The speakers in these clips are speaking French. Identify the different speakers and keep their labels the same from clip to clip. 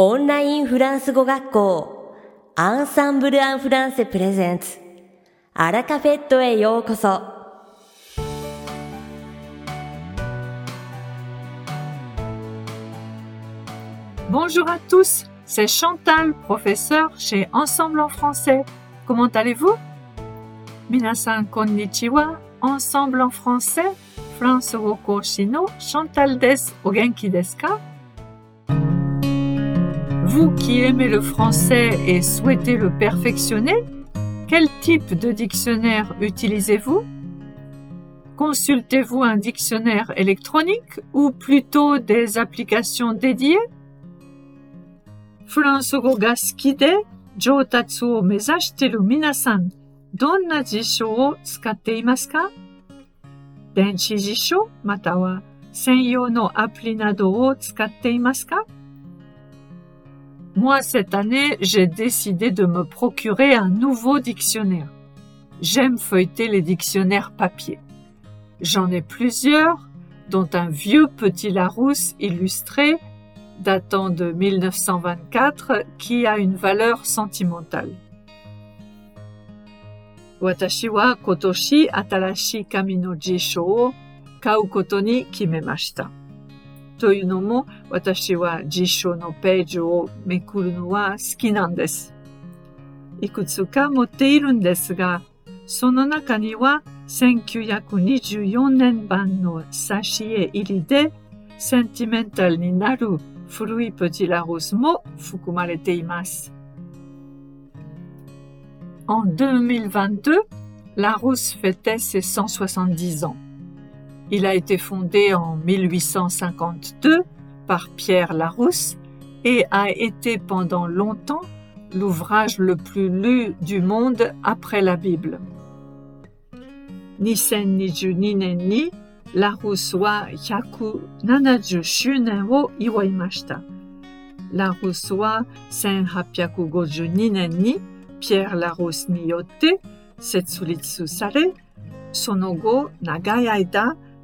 Speaker 1: オンラインフランス語学校アンサンブル・アン・フランセプレゼンツアラカフェットへようこそ「
Speaker 2: Bonjour à tous, c'est Chantal, professeur chez Ensemble en français. Comment allez-vous 皆さんこんにちは。Ensemble en français フランス語講師の Chantal です。お元気ですか Vous qui aimez le français et souhaitez le perfectionner, quel type de dictionnaire utilisez-vous Consultez-vous un dictionnaire électronique ou plutôt des applications dédiées フランス語が好きで上達を目指している皆さん、どんな辞書を使っていますか電子辞書または専用のアプリなどを使っていますか moi, cette année, j'ai décidé de me procurer un nouveau dictionnaire. J'aime feuilleter les dictionnaires papier. J'en ai plusieurs, dont un vieux petit Larousse illustré datant de 1924 qui a une valeur sentimentale. Watashiwa kotoshi atarashi kami no jisho. とに決めました。というのも私は辞書のページをめくるのは好きなんです。いくつか持っているんですが、その中には1924年版の挿絵入りでセンティメンタルになる古いプティラロスも含まれています。En 2022, Larousse fêtait ses 170 ans. Il a été fondé en 1852 par Pierre Larousse et a été pendant longtemps l'ouvrage le plus lu du monde après la Bible. 2022年にラルスは170周年を祝いました。ラルスは1852年にピエール・ラルスによって設立され、その後長い間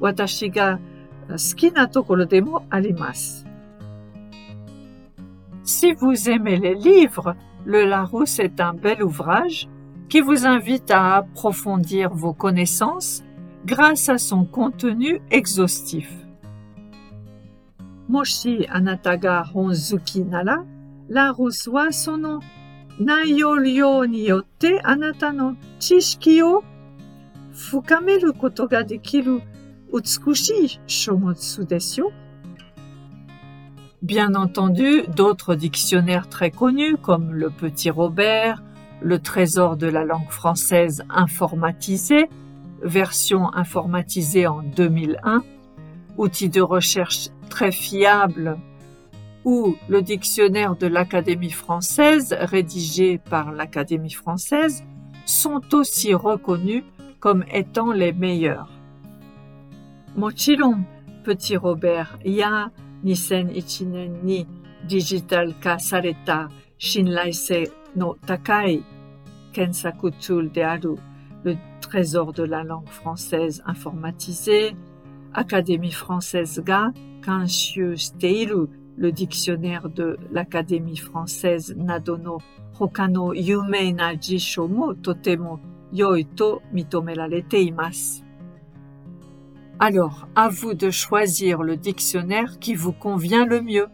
Speaker 2: 私が好きなところでもあります。Si vous aimez les livres, le Larousse est un bel ouvrage qui vous invite à approfondir vos connaissances grâce à son contenu exhaustif. もしあなたが本好きなら、ラルスはその内容量によってあなたの知識を深めることができる Bien entendu, d'autres dictionnaires très connus comme le Petit Robert, le Trésor de la langue française informatisée, version informatisée en 2001, outil de recherche très fiable, ou le dictionnaire de l'Académie française, rédigé par l'Académie française, sont aussi reconnus comme étant les meilleurs. もちろん、Petit Robert や2001年にデジタル化された信頼性の高い検索ツールである le Trésor de la langue française informatisé, Académie française が監修している le dictionnaire de l'Académie française などの他の有名な辞書もとても良いと認められています。 Alors, à vous de choisir le dictionnaire qui vous convient le mieux.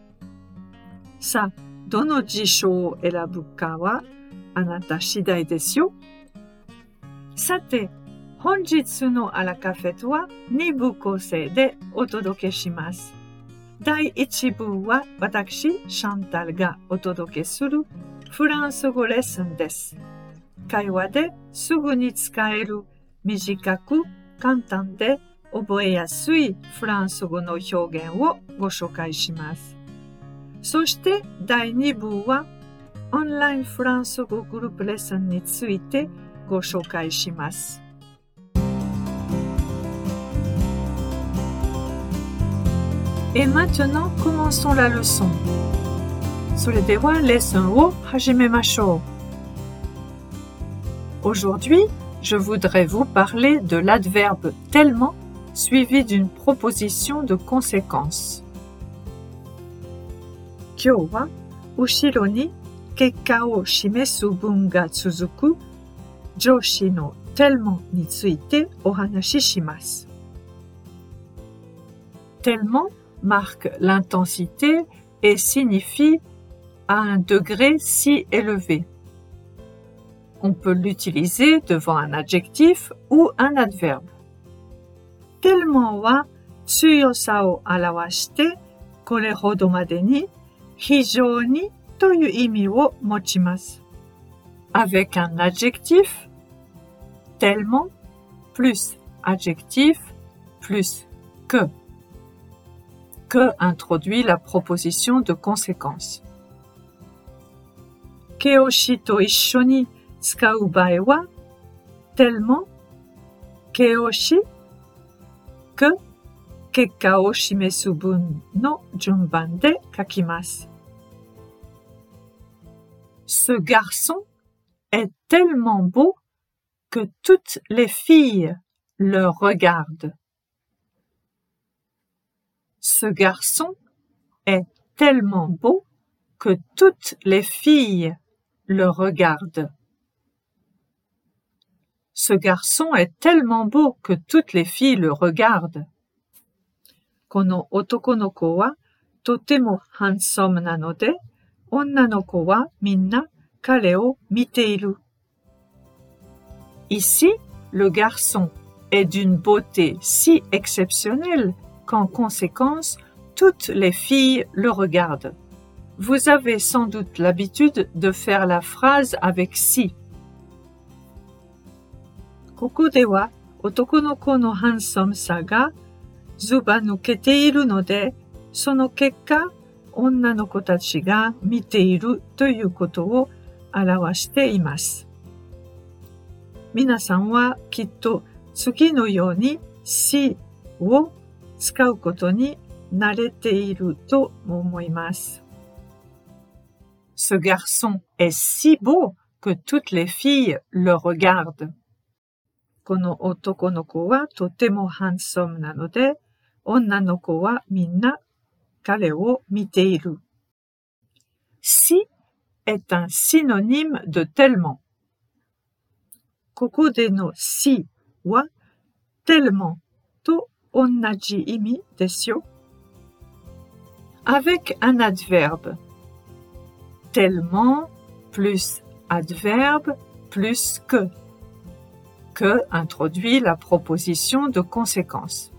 Speaker 2: さあ、どの辞書を選ぶかはあなた次第ですよ。さて、本日のアラカフェとは2部構成でお届けします。第1部は私、シャンタルがお届けするフランス語レッスンです。会話ですぐに使える短く簡単で 覚えやすいフランス語の表現をご紹介します。 そして第2部はオンラインフランス語グループレッスンについてご紹介します。Et maintenant, commençons la leçon. それではレッスンを始めましょう。Aujourd'hui, je voudrais vous parler de l'adverbe tellement suivi d'une proposition de conséquence. Kyo wa ushiro ni kekka o shimesu bun ga suzuku joshi no telmon ni tsuite ohanashi shimasu. Telmon marque l'intensité et signifie à un degré si élevé. On peut l'utiliser devant un adjectif ou un adverbe. tellement は強さを表してこれほどまでに非常にという意味を持ちます。avec un adjectif tellement plus adjectif plus que que introduit la proposition de conséquence. 形容詞と一緒に使う場合は tellement 形 容詞 que 結果を示す文の順番で書きます。Ce garçon est tellement beau que toutes les filles le regardent. Ce garçon est tellement beau que toutes les filles le regardent. Ce garçon est tellement beau que toutes les filles le regardent. この男の子はとてもハンサムなので、女の子はみんな彼を見ている。Ici, le garçon est d'une beauté si exceptionnelle qu'en conséquence, toutes les filles le regardent. Vous avez sans doute l'habitude de faire la phrase avec si. ここでは男の子のハンサムさがずば抜けているので、その結果、女の子たちが見ているということを表しています。皆さんはきっと次のように si を使うことに慣れていると思います。Ce garçon est si beau que toutes les filles le regardent. この男の子はとてもハンサムなので、女の子はみんな彼を見ている。si est un synonyme de tellement. ここでの si は tellement と同じ意味ですよ。avec un adverbe. Tellement plus adverbe plus que. que introduit la proposition de conséquence.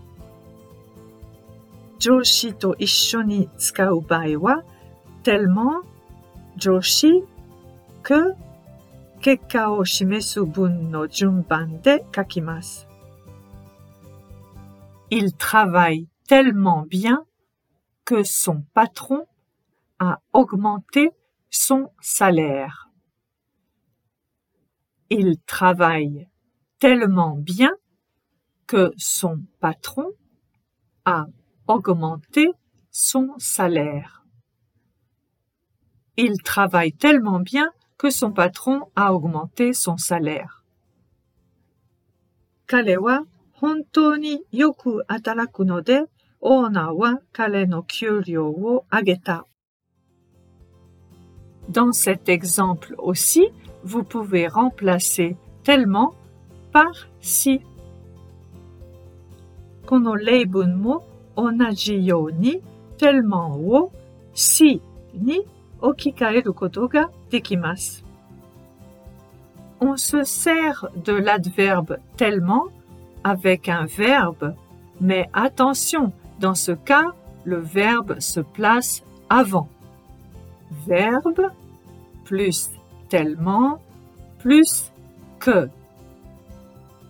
Speaker 2: Joshi to ishoni tsukau bae wa tellement joshi que kekka o shimesu bun no junban de kakimasu. Il travaille tellement bien que son patron a augmenté son salaire. Il travaille tellement bien que son patron a augmenté son salaire. Il travaille tellement bien que son patron a augmenté son salaire. Kale wa yoku ataraku no de, wa no kyūryō wo ageta. Dans cet exemple aussi, vous pouvez remplacer tellement par tellement si ni. On se sert de l'adverbe tellement avec un verbe, mais attention, dans ce cas, le verbe se place avant. Verbe plus tellement plus que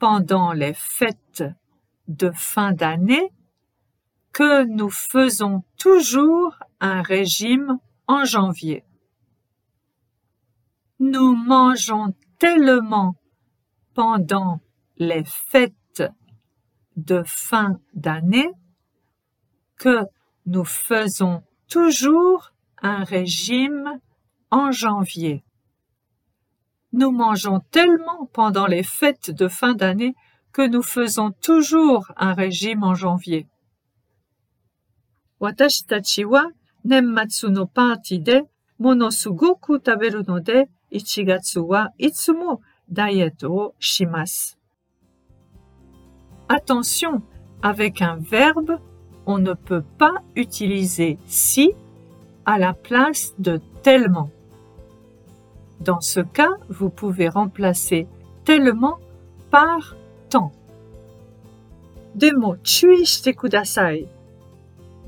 Speaker 2: pendant les fêtes de fin d'année que nous faisons toujours un régime en janvier. Nous mangeons tellement pendant les fêtes de fin d'année que nous faisons toujours un régime en janvier. Nous mangeons tellement pendant les fêtes de fin d'année que nous faisons toujours un régime en janvier. Watashi tachi wa nemmatsu no party de monosugoku taberu no de ichigatsu wa itsumo daieto o shimasu. Attention, avec un verbe, on ne peut pas utiliser si à la place de tellement. Dans ce cas, vous pouvez remplacer tellement par tant. De mots chui shite kudasai?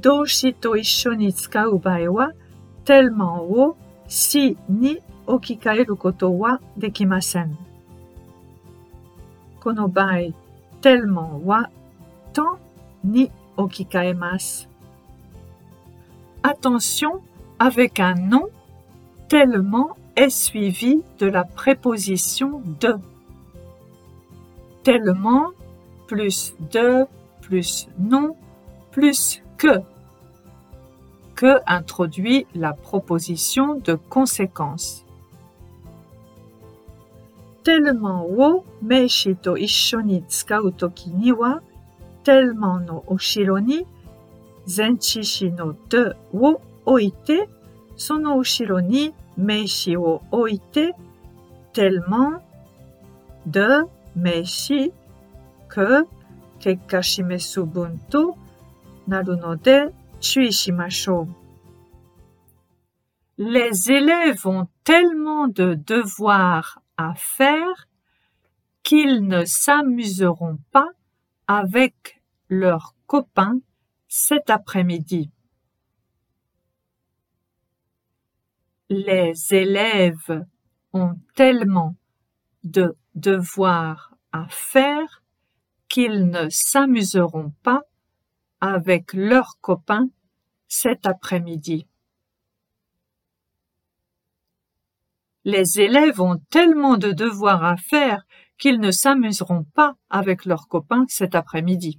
Speaker 2: Doushi to isho ni bae wa? Tellement wo si ni okikaeru koto wa dekimasen. Kono bae tellement wa tant ni okikaemasu. Attention avec un nom tellement est suivi de la préposition de. Tellement plus de plus non plus que que introduit la proposition de conséquence. Tellement wo meishi to issho ni tsukau toki tellement no oshiro ni zenchishi no de wo oite sono oshiro ni meishi wo oite tellement de meishi que kekka shimesu bun to naru no de les élèves ont tellement de devoirs à faire qu'ils ne s'amuseront pas avec leurs copains cet après-midi. Les élèves ont tellement de devoirs à faire qu'ils ne s'amuseront pas avec leurs copains cet après-midi. Les élèves ont tellement de devoirs à faire qu'ils ne s'amuseront pas avec leurs copains cet après-midi.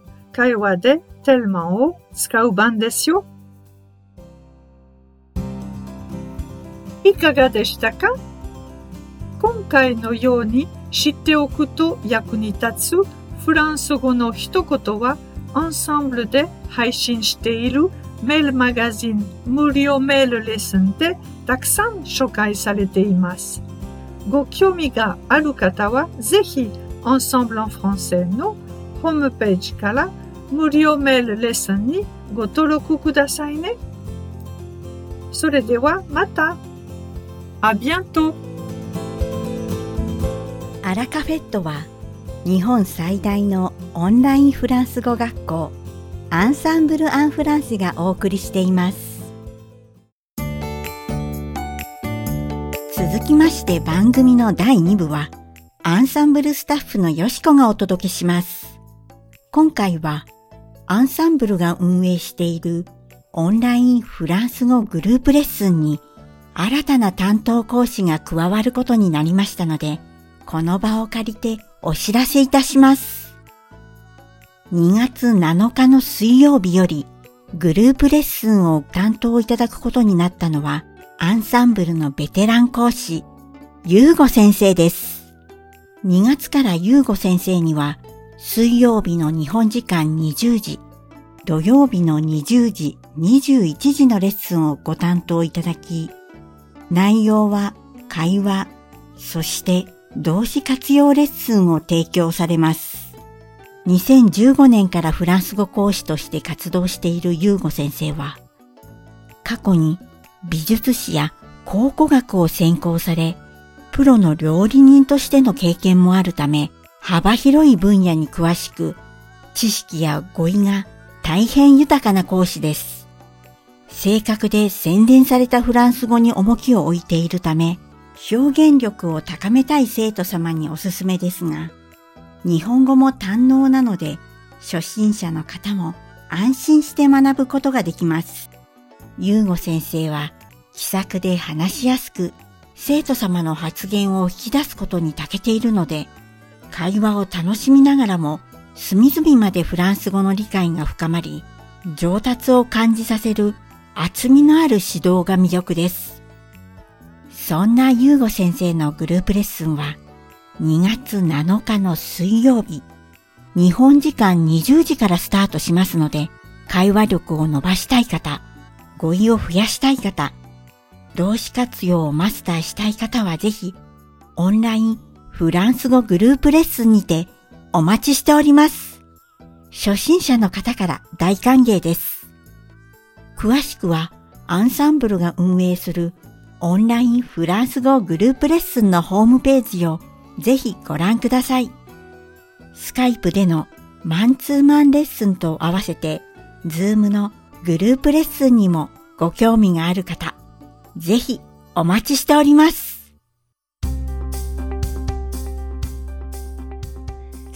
Speaker 2: Shikkari likai dekimashita ka? Sa, kondo wa minasan ga kaiwa de tellement o tsukau ban desu yo. Ikaga deshita ka? 今回のように知っておくと役に立つフランス語の一言は、アンサンブルで配信しているメールマガジン無料メールレッスンでたくさん紹介されています。ご興味がある方は、ぜひ、アンサンブル・ン・フランセのホームページから無料メールレッスンにご登録くださいね。それではまた。あ、ビアント。
Speaker 1: アラカフェットは日本最大のオンラインフランス語学校アンサンブル・アン・フランスがお送りしています続きまして番組の第2部はアンサンブルスタッフのよしこがお届けします今回はアンサンブルが運営しているオンラインフランス語グループレッスンに新たな担当講師が加わることになりましたのでこの場を借りてお知らせいたします。2月7日の水曜日よりグループレッスンを担当いただくことになったのは、アンサンブルのベテラン講師、ゆうご先生です。2月からゆうご先生には、水曜日の日本時間20時、土曜日の20時、21時のレッスンをご担当いただき、内容は会話、そして動詞活用レッスンを提供されます。2015年からフランス語講師として活動しているユーゴ先生は、過去に美術史や考古学を専攻され、プロの料理人としての経験もあるため、幅広い分野に詳しく、知識や語彙が大変豊かな講師です。正確で洗練されたフランス語に重きを置いているため、表現力を高めたい生徒様におすすめですが、日本語も堪能なので、初心者の方も安心して学ぶことができます。ゆうご先生は気さくで話しやすく、生徒様の発言を引き出すことに長けているので、会話を楽しみながらも隅々までフランス語の理解が深まり、上達を感じさせる厚みのある指導が魅力です。そんなゆうご先生のグループレッスンは2月7日の水曜日、日本時間20時からスタートしますので、会話力を伸ばしたい方、語彙を増やしたい方、動詞活用をマスターしたい方はぜひ、オンラインフランス語グループレッスンにてお待ちしております。初心者の方から大歓迎です。詳しくは、アンサンブルが運営するオンラインフランス語グループレッスンのホームページをぜひご覧ください。スカイプでのマンツーマンレッスンと合わせて、ズームのグループレッスンにもご興味がある方、ぜひお待ちしております。